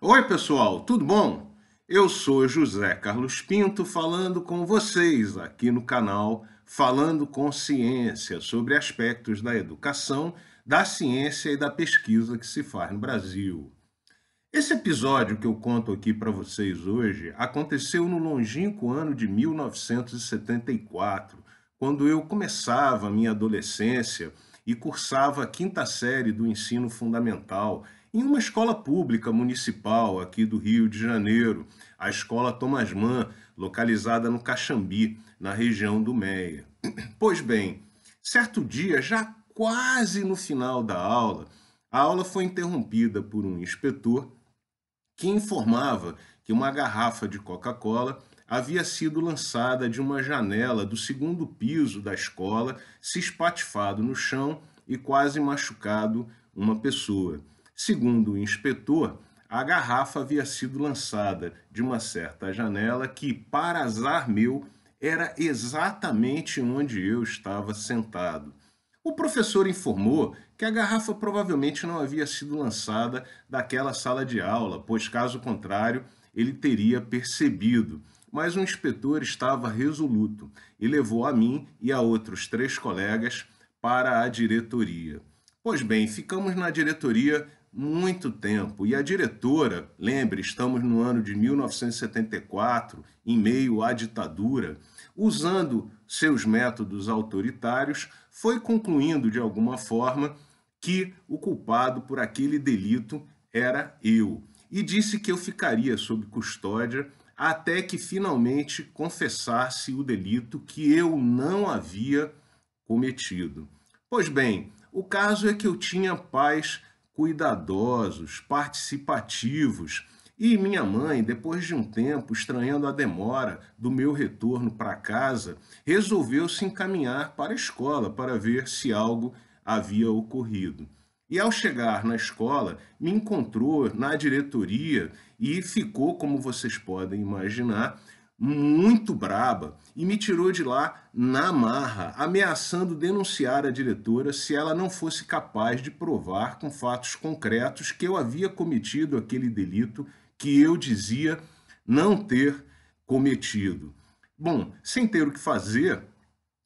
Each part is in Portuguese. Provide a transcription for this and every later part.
Oi, pessoal, tudo bom? Eu sou José Carlos Pinto falando com vocês aqui no canal Falando com Ciência sobre aspectos da educação, da ciência e da pesquisa que se faz no Brasil. Esse episódio que eu conto aqui para vocês hoje aconteceu no longínquo ano de 1974, quando eu começava a minha adolescência e cursava a quinta série do ensino fundamental em uma escola pública municipal aqui do Rio de Janeiro, a Escola Thomas Mann, localizada no Caxambi, na região do Meia. Pois bem, certo dia, já quase no final da aula, a aula foi interrompida por um inspetor que informava que uma garrafa de Coca-Cola havia sido lançada de uma janela do segundo piso da escola, se espatifado no chão e quase machucado uma pessoa. Segundo o inspetor, a garrafa havia sido lançada de uma certa janela que, para azar meu, era exatamente onde eu estava sentado. O professor informou que a garrafa provavelmente não havia sido lançada daquela sala de aula, pois, caso contrário, ele teria percebido. Mas o inspetor estava resoluto e levou a mim e a outros três colegas para a diretoria. Pois bem, ficamos na diretoria muito tempo. E a diretora, lembre, estamos no ano de 1974, em meio à ditadura, usando seus métodos autoritários, foi concluindo de alguma forma que o culpado por aquele delito era eu. E disse que eu ficaria sob custódia até que finalmente confessasse o delito que eu não havia cometido. Pois bem, o caso é que eu tinha paz cuidadosos, participativos. E minha mãe, depois de um tempo, estranhando a demora do meu retorno para casa, resolveu se encaminhar para a escola para ver se algo havia ocorrido. E ao chegar na escola, me encontrou na diretoria e ficou, como vocês podem imaginar, muito braba e me tirou de lá na marra, ameaçando denunciar a diretora se ela não fosse capaz de provar com fatos concretos que eu havia cometido aquele delito que eu dizia não ter cometido. Bom, sem ter o que fazer,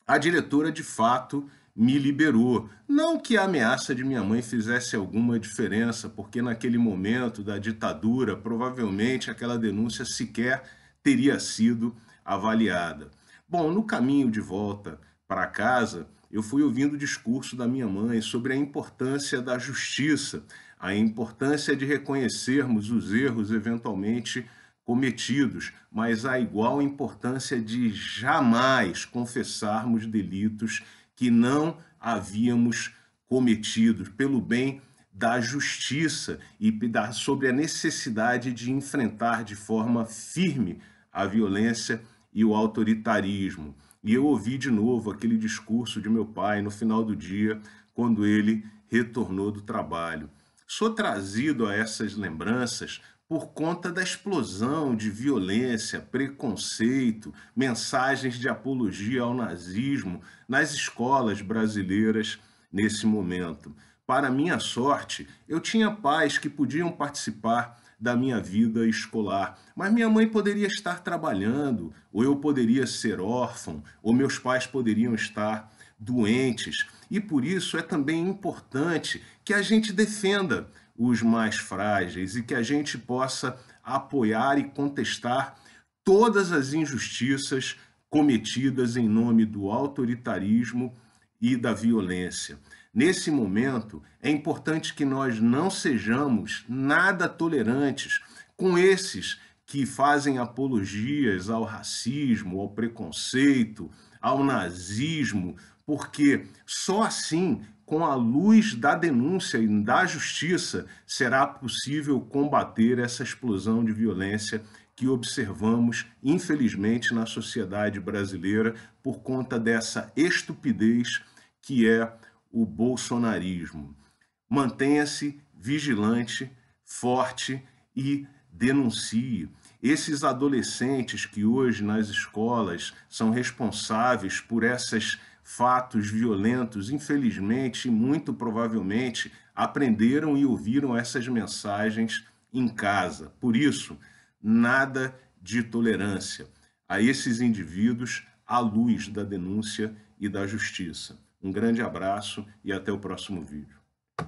a diretora de fato me liberou. Não que a ameaça de minha mãe fizesse alguma diferença, porque naquele momento da ditadura, provavelmente aquela denúncia sequer teria sido avaliada. Bom, no caminho de volta para casa, eu fui ouvindo o discurso da minha mãe sobre a importância da justiça, a importância de reconhecermos os erros eventualmente cometidos, mas a igual importância de jamais confessarmos delitos que não havíamos cometido pelo bem da justiça e sobre a necessidade de enfrentar de forma firme a violência e o autoritarismo. E eu ouvi de novo aquele discurso de meu pai no final do dia, quando ele retornou do trabalho. Sou trazido a essas lembranças por conta da explosão de violência, preconceito, mensagens de apologia ao nazismo nas escolas brasileiras nesse momento. Para minha sorte, eu tinha pais que podiam participar da minha vida escolar. Mas minha mãe poderia estar trabalhando, ou eu poderia ser órfão, ou meus pais poderiam estar doentes. E por isso é também importante que a gente defenda os mais frágeis e que a gente possa apoiar e contestar todas as injustiças cometidas em nome do autoritarismo e da violência. Nesse momento, é importante que nós não sejamos nada tolerantes com esses que fazem apologias ao racismo, ao preconceito, ao nazismo, porque só assim, com a luz da denúncia e da justiça, será possível combater essa explosão de violência que observamos, infelizmente, na sociedade brasileira por conta dessa estupidez que é o bolsonarismo. Mantenha-se vigilante, forte e denuncie. Esses adolescentes que hoje nas escolas são responsáveis por esses fatos violentos, infelizmente, muito provavelmente, aprenderam e ouviram essas mensagens em casa. Por isso, nada de tolerância a esses indivíduos à luz da denúncia e da justiça. Um grande abraço e até o próximo vídeo.